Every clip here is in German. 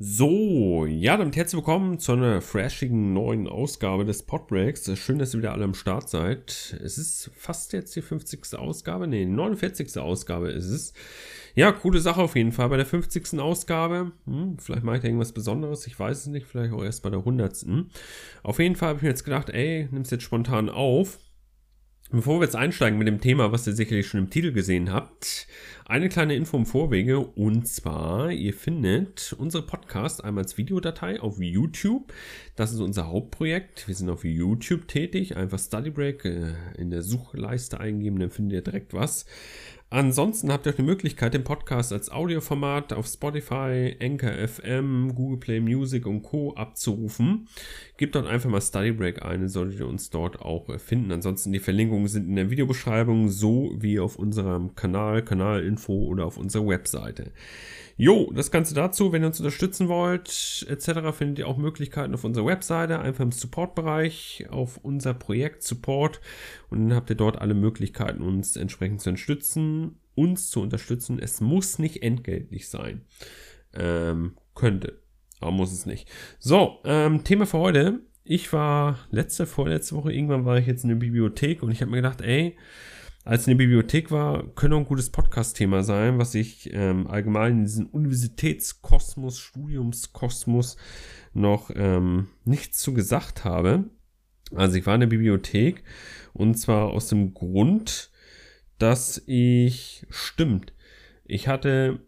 So, ja, damit herzlich willkommen zu einer freshigen neuen Ausgabe des Podbreaks. Schön, dass ihr wieder alle am Start seid. Es ist fast jetzt die 50. Ausgabe, nee, die 49. Ausgabe ist es. Ja, coole Sache auf jeden Fall bei der 50. Ausgabe. Hm, vielleicht mache ich da irgendwas Besonderes, ich weiß es nicht, vielleicht auch erst bei der 100. Auf jeden Fall habe ich mir jetzt gedacht, ey, nimm's jetzt spontan auf. Bevor wir jetzt einsteigen mit dem Thema, was ihr sicherlich schon im Titel gesehen habt, eine kleine Info im Vorwege und zwar, ihr findet unsere Podcast einmal als Videodatei auf YouTube. Das ist unser Hauptprojekt. Wir sind auf YouTube tätig. Einfach Study Break äh, in der Suchleiste eingeben, dann findet ihr direkt was. Ansonsten habt ihr auch die Möglichkeit, den Podcast als Audioformat auf Spotify, Anchor FM, Google Play Music und Co. abzurufen. Gebt dort einfach mal Study Break ein, solltet ihr uns dort auch finden. Ansonsten die Verlinkungen sind in der Videobeschreibung so wie auf unserem Kanal, Kanalinfo oder auf unserer Webseite. Jo, das Ganze dazu, wenn ihr uns unterstützen wollt, etc., findet ihr auch Möglichkeiten auf unserer Webseite, einfach im Support-Bereich, auf unser Projekt Support und dann habt ihr dort alle Möglichkeiten, uns entsprechend zu unterstützen, uns zu unterstützen. Es muss nicht entgeltlich sein. Ähm, könnte, aber muss es nicht. So, ähm, Thema für heute. Ich war letzte, vorletzte Woche, irgendwann war ich jetzt in der Bibliothek und ich habe mir gedacht, ey, als in der Bibliothek war, könnte auch ein gutes Podcast-Thema sein, was ich ähm, allgemein in diesem Universitätskosmos, Studiumskosmos noch ähm, nichts zu gesagt habe. Also ich war in der Bibliothek und zwar aus dem Grund, dass ich, stimmt, ich hatte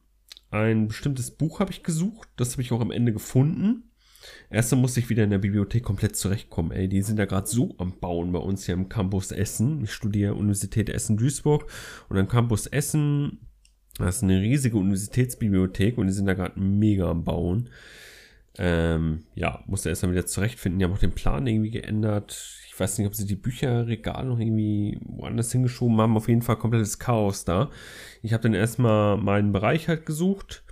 ein bestimmtes Buch habe ich gesucht, das habe ich auch am Ende gefunden Erst musste ich wieder in der Bibliothek komplett zurechtkommen. Ey, die sind da gerade so am Bauen bei uns hier im Campus Essen. Ich studiere Universität Essen-Duisburg und am Campus Essen, das ist eine riesige Universitätsbibliothek und die sind da gerade mega am Bauen. Ähm, ja, musste erstmal wieder zurechtfinden. Die haben auch den Plan irgendwie geändert. Ich weiß nicht, ob sie die Bücherregal noch irgendwie woanders hingeschoben haben. Auf jeden Fall komplettes Chaos da. Ich habe dann erstmal meinen Bereich halt gesucht.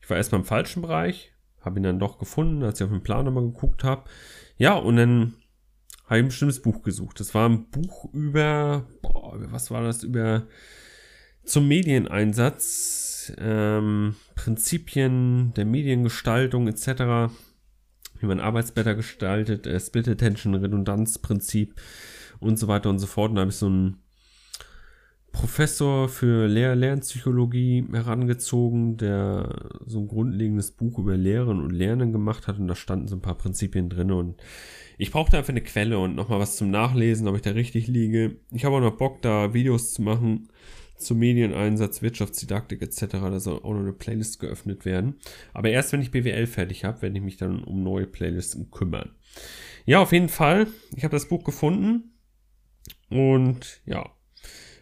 Ich war erstmal im falschen Bereich, habe ihn dann doch gefunden, als ich auf den Plan nochmal geguckt habe. Ja, und dann habe ich ein bestimmtes Buch gesucht. Das war ein Buch über, boah, was war das? Über zum Medieneinsatz, ähm, Prinzipien der Mediengestaltung etc., wie man Arbeitsblätter gestaltet, äh, Split Attention, Redundanzprinzip und so weiter und so fort. Und da habe ich so ein Professor für Lehr Lernpsychologie herangezogen, der so ein grundlegendes Buch über Lehren und Lernen gemacht hat und da standen so ein paar Prinzipien drin und ich brauchte einfach eine Quelle und nochmal was zum Nachlesen, ob ich da richtig liege. Ich habe auch noch Bock, da Videos zu machen zum Medieneinsatz, Wirtschaftsdidaktik etc. Da soll auch noch eine Playlist geöffnet werden. Aber erst wenn ich BWL fertig habe, werde ich mich dann um neue Playlisten kümmern. Ja, auf jeden Fall. Ich habe das Buch gefunden und ja,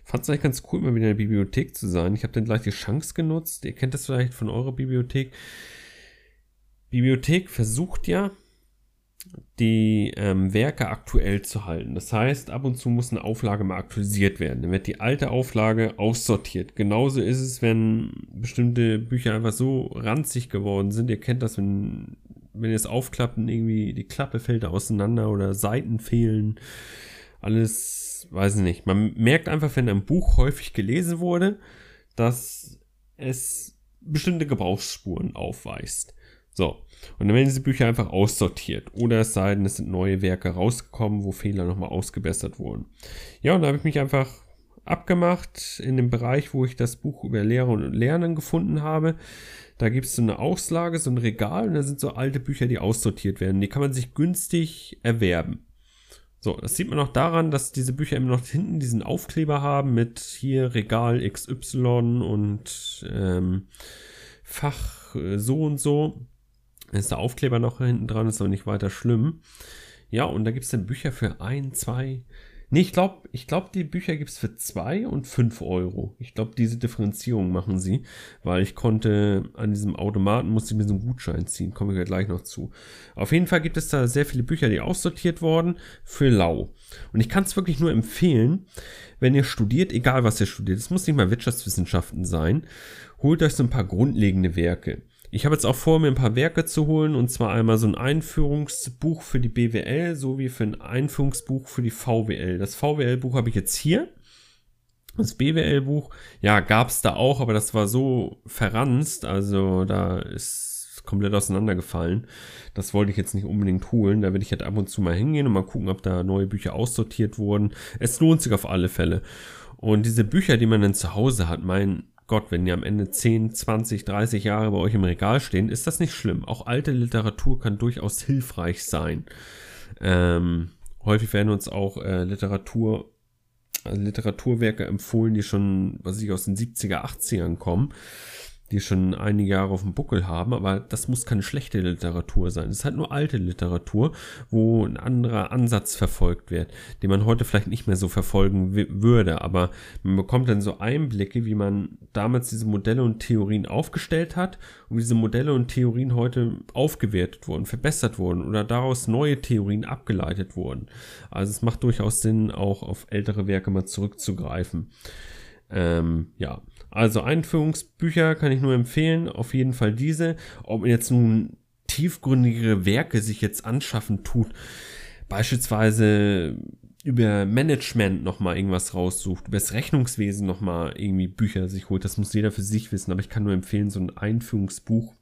fand es eigentlich ganz cool, mal wieder in der Bibliothek zu sein. Ich habe dann gleich die Chance genutzt. Ihr kennt das vielleicht von eurer Bibliothek. Bibliothek versucht ja, die ähm, Werke aktuell zu halten. Das heißt, ab und zu muss eine Auflage mal aktualisiert werden. Dann wird die alte Auflage aussortiert. Genauso ist es, wenn bestimmte Bücher einfach so ranzig geworden sind. Ihr kennt das, wenn, wenn ihr es aufklappt und irgendwie die Klappe fällt auseinander oder Seiten fehlen. Alles weiß ich nicht. Man merkt einfach, wenn ein Buch häufig gelesen wurde, dass es bestimmte Gebrauchsspuren aufweist. So. Und dann werden diese Bücher einfach aussortiert. Oder es sei denn, es sind neue Werke rausgekommen, wo Fehler nochmal ausgebessert wurden. Ja, und da habe ich mich einfach abgemacht in dem Bereich, wo ich das Buch über Lehre und Lernen gefunden habe. Da gibt es so eine Auslage, so ein Regal und da sind so alte Bücher, die aussortiert werden. Die kann man sich günstig erwerben. So, das sieht man auch daran, dass diese Bücher immer noch hinten diesen Aufkleber haben mit hier Regal XY und ähm, Fach äh, so und so. Ist der Aufkleber noch hinten dran, ist aber nicht weiter schlimm. Ja, und da gibt es dann Bücher für ein, zwei, Nee, ich glaube, ich glaub, die Bücher gibt's für zwei und fünf Euro. Ich glaube, diese Differenzierung machen sie, weil ich konnte an diesem Automaten, musste ich mir so einen Gutschein ziehen, kommen wir gleich noch zu. Auf jeden Fall gibt es da sehr viele Bücher, die aussortiert wurden für lau. Und ich kann es wirklich nur empfehlen, wenn ihr studiert, egal was ihr studiert, es muss nicht mal Wirtschaftswissenschaften sein, holt euch so ein paar grundlegende Werke. Ich habe jetzt auch vor, mir ein paar Werke zu holen, und zwar einmal so ein Einführungsbuch für die BWL sowie für ein Einführungsbuch für die VWL. Das VWL-Buch habe ich jetzt hier. Das BWL-Buch, ja, gab es da auch, aber das war so verranzt, also da ist komplett auseinandergefallen. Das wollte ich jetzt nicht unbedingt holen. Da werde ich halt ab und zu mal hingehen und mal gucken, ob da neue Bücher aussortiert wurden. Es lohnt sich auf alle Fälle. Und diese Bücher, die man dann zu Hause hat, mein Gott, wenn die am Ende 10, 20, 30 Jahre bei euch im Regal stehen, ist das nicht schlimm. Auch alte Literatur kann durchaus hilfreich sein. Ähm, häufig werden uns auch äh, Literatur, also Literaturwerke empfohlen, die schon, was ich aus den 70er, 80ern kommen die schon einige Jahre auf dem Buckel haben, aber das muss keine schlechte Literatur sein. Es ist halt nur alte Literatur, wo ein anderer Ansatz verfolgt wird, den man heute vielleicht nicht mehr so verfolgen würde, aber man bekommt dann so Einblicke, wie man damals diese Modelle und Theorien aufgestellt hat und wie diese Modelle und Theorien heute aufgewertet wurden, verbessert wurden oder daraus neue Theorien abgeleitet wurden. Also es macht durchaus Sinn, auch auf ältere Werke mal zurückzugreifen. Ähm, ja, also Einführungsbücher kann ich nur empfehlen, auf jeden Fall diese. Ob man jetzt nun tiefgründigere Werke sich jetzt anschaffen tut, beispielsweise über Management nochmal irgendwas raussucht, über das Rechnungswesen nochmal irgendwie Bücher sich holt, das muss jeder für sich wissen, aber ich kann nur empfehlen, so ein Einführungsbuch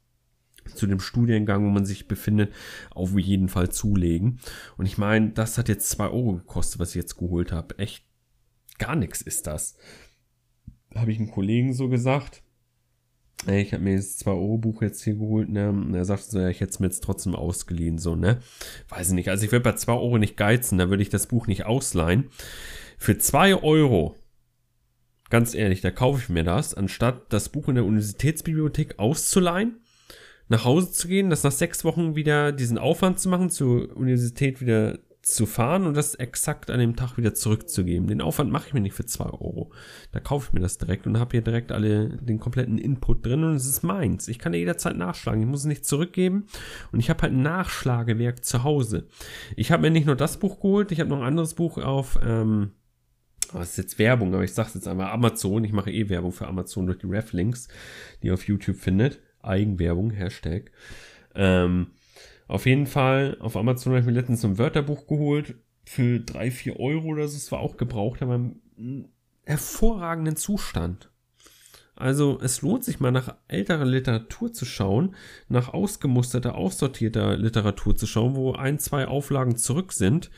zu dem Studiengang, wo man sich befindet, auf jeden Fall zulegen. Und ich meine, das hat jetzt zwei Euro gekostet, was ich jetzt geholt habe. Echt gar nichts ist das habe ich einem Kollegen so gesagt. Ey, ich habe mir das 2-Euro-Buch jetzt hier geholt, ne? Und er sagte so, ja, ich hätte es mir jetzt trotzdem ausgeliehen, so, ne? Weiß ich nicht. Also ich würde bei 2 Euro nicht geizen, da würde ich das Buch nicht ausleihen. Für 2 Euro, ganz ehrlich, da kaufe ich mir das, anstatt das Buch in der Universitätsbibliothek auszuleihen, nach Hause zu gehen, das nach sechs Wochen wieder diesen Aufwand zu machen, zur Universität wieder zu fahren und das exakt an dem Tag wieder zurückzugeben. Den Aufwand mache ich mir nicht für 2 Euro. Da kaufe ich mir das direkt und habe hier direkt alle den kompletten Input drin und es ist meins. Ich kann jederzeit nachschlagen. Ich muss es nicht zurückgeben und ich habe halt ein Nachschlagewerk zu Hause. Ich habe mir nicht nur das Buch geholt, ich habe noch ein anderes Buch auf. Ähm, das ist jetzt Werbung, aber ich sage es jetzt einmal Amazon. Ich mache eh Werbung für Amazon durch die Reflinks, die ihr auf YouTube findet. Eigenwerbung, Hashtag. Ähm, auf jeden Fall, auf Amazon habe ich mir letztens ein Wörterbuch geholt für drei vier Euro oder so. Es war auch gebraucht, aber im hervorragenden Zustand. Also es lohnt sich mal nach älterer Literatur zu schauen, nach ausgemusterter, aussortierter Literatur zu schauen, wo ein, zwei Auflagen zurück sind.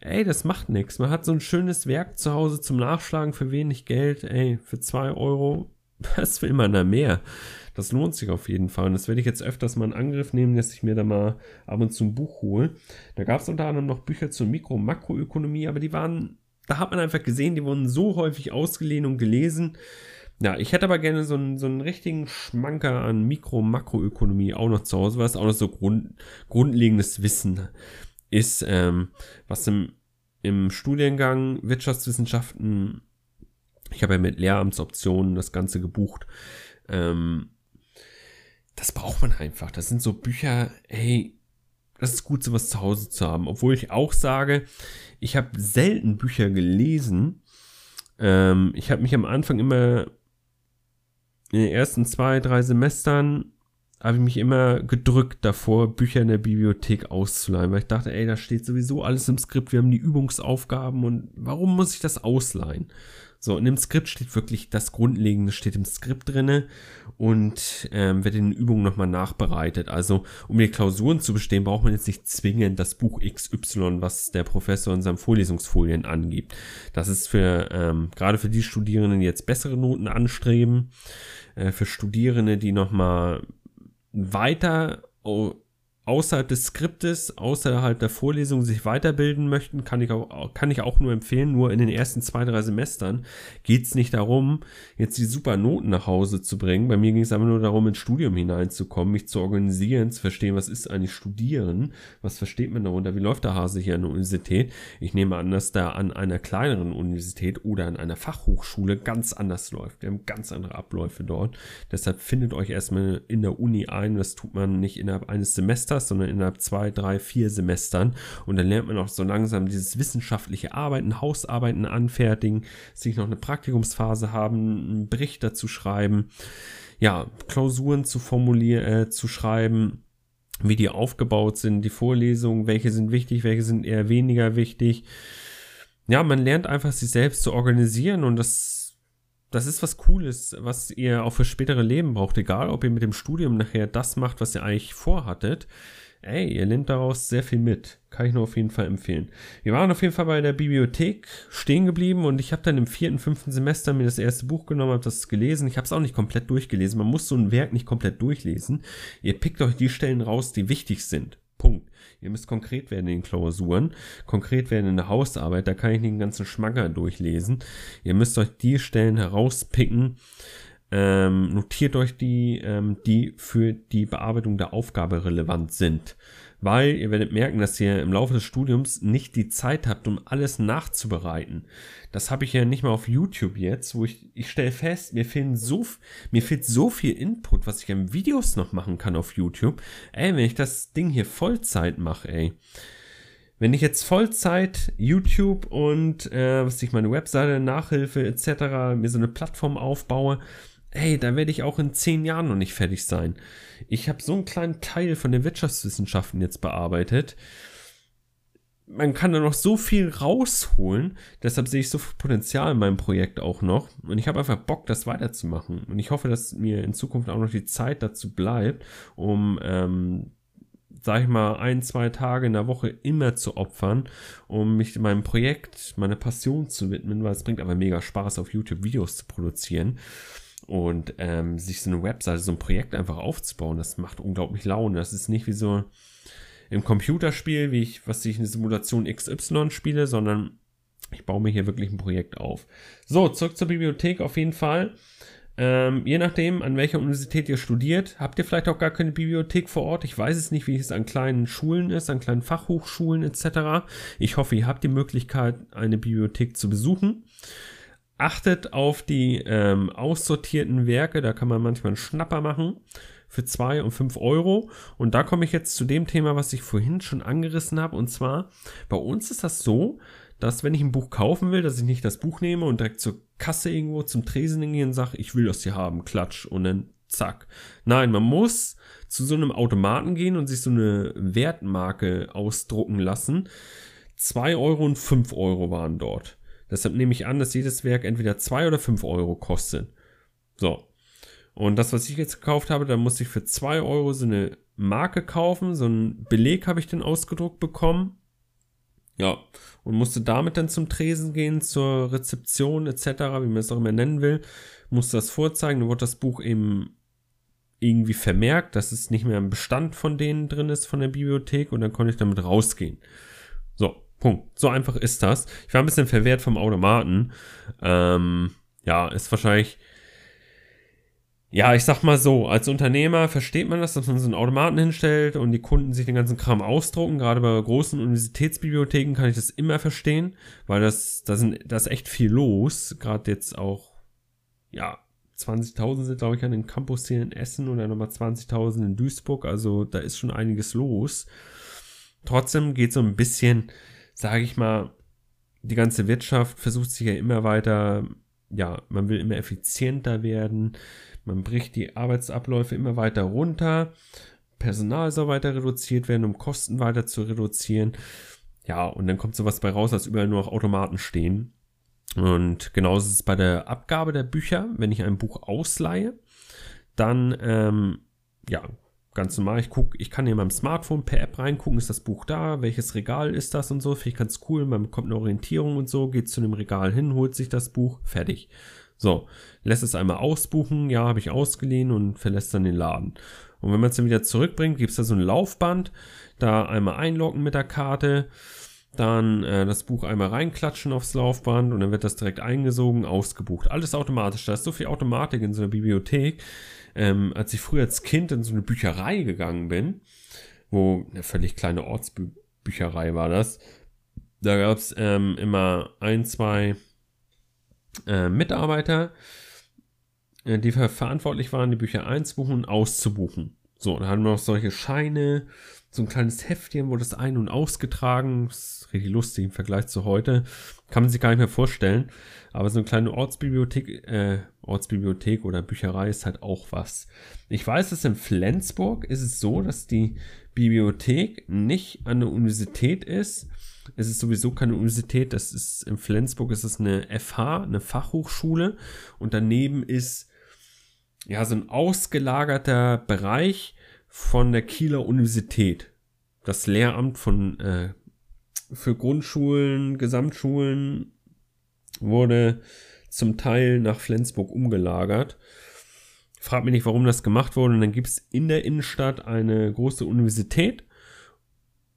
Ey, das macht nichts. Man hat so ein schönes Werk zu Hause zum Nachschlagen für wenig Geld. Ey, für zwei Euro, was will man da mehr? Das lohnt sich auf jeden Fall. Und das werde ich jetzt öfters mal in Angriff nehmen, dass ich mir da mal ab und zu ein Buch hole. Da gab es unter anderem noch Bücher zur Mikro- und Makroökonomie, aber die waren, da hat man einfach gesehen, die wurden so häufig ausgeliehen und gelesen. Ja, ich hätte aber gerne so einen, so einen richtigen Schmanker an Mikro- und Makroökonomie auch noch zu Hause, was auch noch so Grund, grundlegendes Wissen ist, ähm, was im, im Studiengang Wirtschaftswissenschaften, ich habe ja mit Lehramtsoptionen das Ganze gebucht, ähm, das braucht man einfach. Das sind so Bücher, hey, das ist gut, sowas zu Hause zu haben. Obwohl ich auch sage, ich habe selten Bücher gelesen. Ähm, ich habe mich am Anfang immer in den ersten zwei, drei Semestern habe ich mich immer gedrückt davor, Bücher in der Bibliothek auszuleihen, weil ich dachte, ey, da steht sowieso alles im Skript, wir haben die Übungsaufgaben und warum muss ich das ausleihen? So, in dem Skript steht wirklich das Grundlegende, steht im Skript drinne und ähm, wird in den Übungen nochmal nachbereitet. Also, um die Klausuren zu bestehen, braucht man jetzt nicht zwingend das Buch XY, was der Professor in seinen Vorlesungsfolien angibt. Das ist für, ähm, gerade für die Studierenden, die jetzt bessere Noten anstreben, äh, für Studierende, die nochmal weiter außerhalb des Skriptes, außerhalb der Vorlesung sich weiterbilden möchten, kann ich auch, kann ich auch nur empfehlen. Nur in den ersten zwei, drei Semestern geht es nicht darum, jetzt die super Noten nach Hause zu bringen. Bei mir ging es aber nur darum, ins Studium hineinzukommen, mich zu organisieren, zu verstehen, was ist eigentlich Studieren, was versteht man darunter, wie läuft der Hase hier an der Universität. Ich nehme an, dass da an einer kleineren Universität oder an einer Fachhochschule ganz anders läuft. Wir haben ganz andere Abläufe dort. Deshalb findet euch erstmal in der Uni ein. Das tut man nicht innerhalb eines Semesters Semesters, sondern innerhalb zwei, drei, vier Semestern. Und dann lernt man auch so langsam dieses wissenschaftliche Arbeiten, Hausarbeiten anfertigen, sich noch eine Praktikumsphase haben, einen Bericht dazu schreiben, ja, Klausuren zu formulieren, äh, zu schreiben wie die aufgebaut sind, die Vorlesungen, welche sind wichtig, welche sind eher weniger wichtig. Ja, man lernt einfach sich selbst zu organisieren und das das ist was Cooles, was ihr auch für spätere Leben braucht, egal ob ihr mit dem Studium nachher das macht, was ihr eigentlich vorhattet. Ey, ihr nehmt daraus sehr viel mit. Kann ich nur auf jeden Fall empfehlen. Wir waren auf jeden Fall bei der Bibliothek stehen geblieben und ich habe dann im vierten, fünften Semester mir das erste Buch genommen, habe das gelesen. Ich habe es auch nicht komplett durchgelesen. Man muss so ein Werk nicht komplett durchlesen. Ihr pickt euch die Stellen raus, die wichtig sind. Punkt. Ihr müsst konkret werden in den Klausuren, konkret werden in der Hausarbeit, da kann ich den ganzen Schmacker durchlesen. Ihr müsst euch die Stellen herauspicken, ähm, notiert euch die, ähm, die für die Bearbeitung der Aufgabe relevant sind. Weil ihr werdet merken, dass ihr im Laufe des Studiums nicht die Zeit habt, um alles nachzubereiten. Das habe ich ja nicht mal auf YouTube jetzt, wo ich, ich stelle fest, mir fehlen so, mir fehlt so viel Input, was ich an Videos noch machen kann auf YouTube. Ey, wenn ich das Ding hier Vollzeit mache, ey. Wenn ich jetzt Vollzeit YouTube und äh, was ich meine Webseite, Nachhilfe etc. mir so eine Plattform aufbaue, ey, da werde ich auch in zehn Jahren noch nicht fertig sein. Ich habe so einen kleinen Teil von den Wirtschaftswissenschaften jetzt bearbeitet. Man kann da noch so viel rausholen. Deshalb sehe ich so viel Potenzial in meinem Projekt auch noch. Und ich habe einfach Bock, das weiterzumachen. Und ich hoffe, dass mir in Zukunft auch noch die Zeit dazu bleibt, um, ähm, sag ich mal, ein, zwei Tage in der Woche immer zu opfern, um mich meinem Projekt, meiner Passion zu widmen, weil es bringt aber mega Spaß, auf YouTube Videos zu produzieren. Und ähm, sich so eine Webseite, so ein Projekt einfach aufzubauen, das macht unglaublich Laune. Das ist nicht wie so im Computerspiel, wie ich, was ich in Simulation XY spiele, sondern ich baue mir hier wirklich ein Projekt auf. So, zurück zur Bibliothek auf jeden Fall. Ähm, je nachdem, an welcher Universität ihr studiert, habt ihr vielleicht auch gar keine Bibliothek vor Ort. Ich weiß es nicht, wie es an kleinen Schulen ist, an kleinen Fachhochschulen etc. Ich hoffe, ihr habt die Möglichkeit, eine Bibliothek zu besuchen. Achtet auf die ähm, aussortierten Werke, da kann man manchmal einen Schnapper machen für 2 und 5 Euro. Und da komme ich jetzt zu dem Thema, was ich vorhin schon angerissen habe. Und zwar, bei uns ist das so, dass wenn ich ein Buch kaufen will, dass ich nicht das Buch nehme und direkt zur Kasse irgendwo zum Tresen gehe und sage, ich will das hier haben, klatsch und dann zack. Nein, man muss zu so einem Automaten gehen und sich so eine Wertmarke ausdrucken lassen. 2 Euro und 5 Euro waren dort. Deshalb nehme ich an, dass jedes Werk entweder 2 oder 5 Euro kostet. So. Und das, was ich jetzt gekauft habe, da musste ich für 2 Euro so eine Marke kaufen. So einen Beleg habe ich dann ausgedruckt bekommen. Ja. Und musste damit dann zum Tresen gehen, zur Rezeption etc., wie man es auch immer nennen will. Musste das vorzeigen. Dann wurde das Buch eben irgendwie vermerkt, dass es nicht mehr im Bestand von denen drin ist, von der Bibliothek. Und dann konnte ich damit rausgehen. So. Punkt. So einfach ist das. Ich war ein bisschen verwehrt vom Automaten. Ähm, ja, ist wahrscheinlich. Ja, ich sag mal so, als Unternehmer versteht man das, dass man so einen Automaten hinstellt und die Kunden sich den ganzen Kram ausdrucken. Gerade bei großen Universitätsbibliotheken kann ich das immer verstehen, weil das, da sind, da ist echt viel los. Gerade jetzt auch, ja, 20.000 sind, glaube ich, an den Campus hier in Essen oder nochmal 20.000 in Duisburg. Also da ist schon einiges los. Trotzdem geht so ein bisschen sage ich mal, die ganze Wirtschaft versucht sich ja immer weiter, ja, man will immer effizienter werden, man bricht die Arbeitsabläufe immer weiter runter, Personal soll weiter reduziert werden, um Kosten weiter zu reduzieren. Ja, und dann kommt sowas bei raus, als überall nur noch Automaten stehen. Und genauso ist es bei der Abgabe der Bücher. Wenn ich ein Buch ausleihe, dann ähm, ja, ganz normal. Ich gucke, ich kann in meinem Smartphone per App reingucken, ist das Buch da, welches Regal ist das und so. Finde ich ganz cool. Man bekommt eine Orientierung und so, geht zu dem Regal hin, holt sich das Buch, fertig. So, lässt es einmal ausbuchen, ja, habe ich ausgeliehen und verlässt dann den Laden. Und wenn man es dann wieder zurückbringt, gibt es da so ein Laufband, da einmal einloggen mit der Karte, dann äh, das Buch einmal reinklatschen aufs Laufband und dann wird das direkt eingesogen, ausgebucht. Alles automatisch. Da ist so viel Automatik in so einer Bibliothek ähm, als ich früher als Kind in so eine Bücherei gegangen bin, wo eine völlig kleine Ortsbücherei war das, da gab es ähm, immer ein, zwei äh, Mitarbeiter, äh, die verantwortlich waren, die Bücher einzubuchen und auszubuchen. So, da hatten wir noch solche Scheine, so ein kleines Heftchen wurde das ein- und ausgetragen. Ist richtig lustig im Vergleich zu heute. Kann man sich gar nicht mehr vorstellen. Aber so eine kleine Ortsbibliothek, äh, Ortsbibliothek oder Bücherei ist halt auch was. Ich weiß, dass in Flensburg ist es so, dass die Bibliothek nicht an der Universität ist, Es ist sowieso keine Universität, das ist in Flensburg ist es eine FH, eine Fachhochschule und daneben ist ja so ein ausgelagerter Bereich von der Kieler Universität. Das Lehramt von äh, für Grundschulen, Gesamtschulen wurde zum Teil nach Flensburg umgelagert. Frag mich nicht, warum das gemacht wurde. Und dann gibt es in der Innenstadt eine große Universität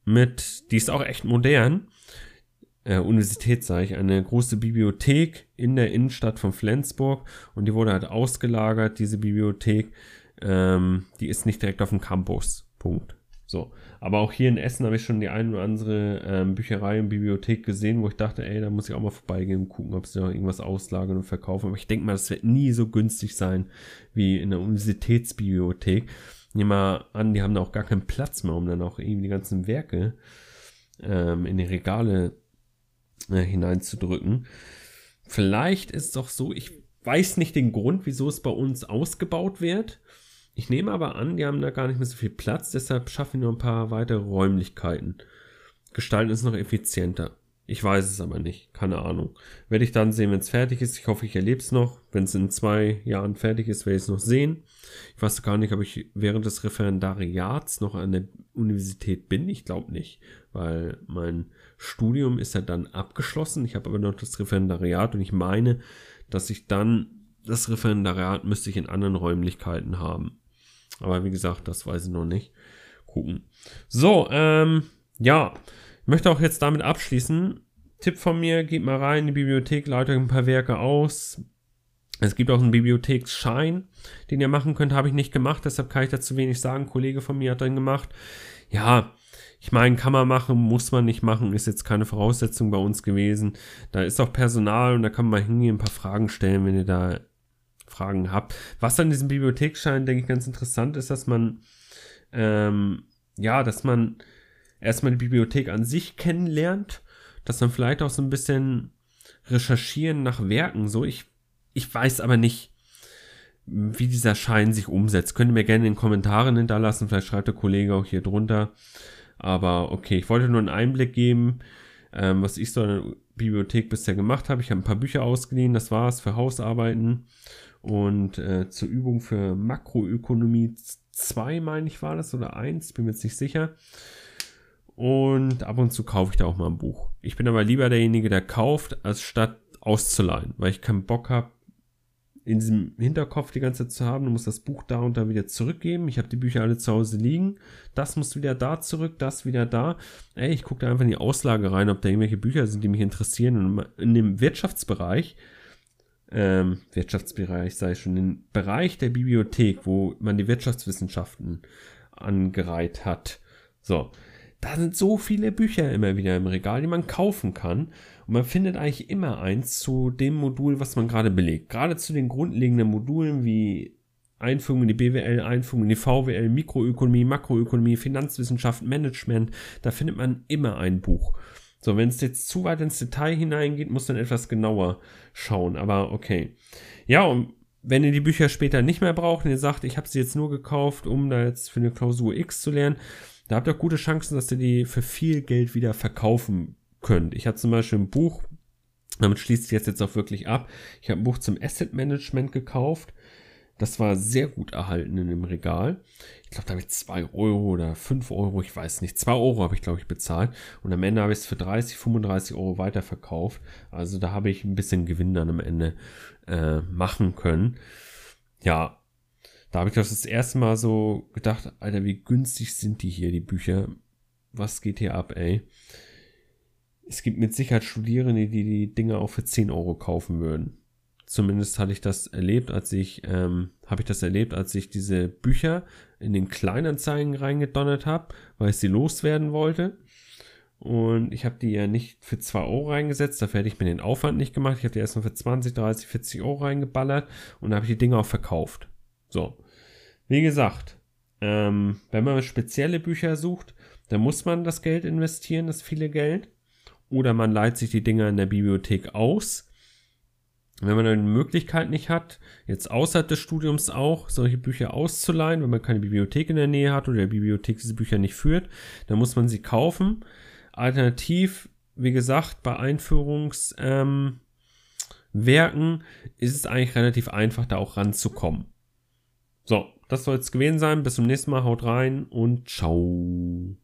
mit, die ist auch echt modern. Äh, Universität sage ich, eine große Bibliothek in der Innenstadt von Flensburg und die wurde halt ausgelagert, diese Bibliothek. Ähm, die ist nicht direkt auf dem Campus. Punkt. So. Aber auch hier in Essen habe ich schon die eine oder andere ähm, Bücherei und Bibliothek gesehen, wo ich dachte, ey, da muss ich auch mal vorbeigehen und gucken, ob sie noch irgendwas auslagern und verkaufen. Aber ich denke mal, das wird nie so günstig sein wie in der Universitätsbibliothek. Nehmen mal an, die haben da auch gar keinen Platz mehr, um dann auch irgendwie die ganzen Werke ähm, in die Regale äh, hineinzudrücken. Vielleicht ist es doch so, ich weiß nicht den Grund, wieso es bei uns ausgebaut wird. Ich nehme aber an, die haben da gar nicht mehr so viel Platz, deshalb schaffen wir noch ein paar weitere Räumlichkeiten. Gestalten es noch effizienter. Ich weiß es aber nicht. Keine Ahnung. Werde ich dann sehen, wenn es fertig ist. Ich hoffe, ich erlebe es noch. Wenn es in zwei Jahren fertig ist, werde ich es noch sehen. Ich weiß gar nicht, ob ich während des Referendariats noch an der Universität bin. Ich glaube nicht, weil mein Studium ist ja dann abgeschlossen. Ich habe aber noch das Referendariat und ich meine, dass ich dann das Referendariat müsste ich in anderen Räumlichkeiten haben. Aber wie gesagt, das weiß ich noch nicht. Gucken. So, ähm, ja. Ich möchte auch jetzt damit abschließen. Tipp von mir, geht mal rein in die Bibliothek, leitet ein paar Werke aus. Es gibt auch einen Bibliotheksschein, den ihr machen könnt, habe ich nicht gemacht, deshalb kann ich dazu wenig sagen. Ein Kollege von mir hat den gemacht. Ja, ich meine, kann man machen, muss man nicht machen, ist jetzt keine Voraussetzung bei uns gewesen. Da ist auch Personal und da kann man hingehen, ein paar Fragen stellen, wenn ihr da Fragen habt. Was an diesem Bibliotheksschein, denke ich, ganz interessant ist, dass man, ähm, ja, dass man erstmal die Bibliothek an sich kennenlernt, dass man vielleicht auch so ein bisschen recherchieren nach Werken, so. Ich, ich weiß aber nicht, wie dieser Schein sich umsetzt. Könnt ihr mir gerne in den Kommentaren hinterlassen, vielleicht schreibt der Kollege auch hier drunter. Aber okay, ich wollte nur einen Einblick geben, ähm, was ich so in der Bibliothek bisher gemacht habe. Ich habe ein paar Bücher ausgeliehen, das war es für Hausarbeiten. Und äh, zur Übung für Makroökonomie 2, meine ich, war das, oder 1, bin mir jetzt nicht sicher. Und ab und zu kaufe ich da auch mal ein Buch. Ich bin aber lieber derjenige, der kauft, als statt auszuleihen, weil ich keinen Bock habe, in diesem Hinterkopf die ganze Zeit zu haben, du musst das Buch da und da wieder zurückgeben. Ich habe die Bücher alle zu Hause liegen. Das muss wieder da zurück, das wieder da. Ey, ich gucke da einfach in die Auslage rein, ob da irgendwelche Bücher sind, die mich interessieren. Und in dem Wirtschaftsbereich ähm, Wirtschaftsbereich, sei schon, den Bereich der Bibliothek, wo man die Wirtschaftswissenschaften angereiht hat. So, da sind so viele Bücher immer wieder im Regal, die man kaufen kann. Und man findet eigentlich immer eins zu dem Modul, was man gerade belegt. Gerade zu den grundlegenden Modulen wie Einführung in die BWL, Einführung in die VWL, Mikroökonomie, Makroökonomie, Finanzwissenschaft, Management. Da findet man immer ein Buch. So, wenn es jetzt zu weit ins Detail hineingeht, muss man etwas genauer schauen. Aber okay. Ja, und wenn ihr die Bücher später nicht mehr braucht und ihr sagt, ich habe sie jetzt nur gekauft, um da jetzt für eine Klausur X zu lernen, da habt ihr auch gute Chancen, dass ihr die für viel Geld wieder verkaufen könnt. Ich habe zum Beispiel ein Buch, damit schließt sich jetzt, jetzt auch wirklich ab. Ich habe ein Buch zum Asset Management gekauft. Das war sehr gut erhalten in dem Regal. Ich glaube, da habe ich 2 Euro oder 5 Euro, ich weiß nicht. 2 Euro habe ich, glaube ich, bezahlt. Und am Ende habe ich es für 30, 35 Euro weiterverkauft. Also da habe ich ein bisschen Gewinn dann am Ende äh, machen können. Ja, da habe ich das, das erste Mal so gedacht, Alter, wie günstig sind die hier, die Bücher. Was geht hier ab, ey? Es gibt mit Sicherheit Studierende, die die Dinge auch für 10 Euro kaufen würden. Zumindest hatte ich das erlebt, als ich, ähm, habe ich das erlebt, als ich diese Bücher in den Kleinanzeigen reingedonnert habe, weil ich sie loswerden wollte. Und ich habe die ja nicht für 2 Euro reingesetzt, dafür hätte ich mir den Aufwand nicht gemacht. Ich habe die erstmal für 20, 30, 40 Euro reingeballert und habe die Dinge auch verkauft. So. Wie gesagt, ähm, wenn man spezielle Bücher sucht, dann muss man das Geld investieren, das viele Geld. Oder man leiht sich die Dinger in der Bibliothek aus wenn man eine Möglichkeit nicht hat, jetzt außerhalb des Studiums auch solche Bücher auszuleihen, wenn man keine Bibliothek in der Nähe hat oder der Bibliothek diese Bücher nicht führt, dann muss man sie kaufen. Alternativ, wie gesagt, bei Einführungswerken ähm, ist es eigentlich relativ einfach, da auch ranzukommen. So, das soll es gewesen sein. Bis zum nächsten Mal. Haut rein und ciao.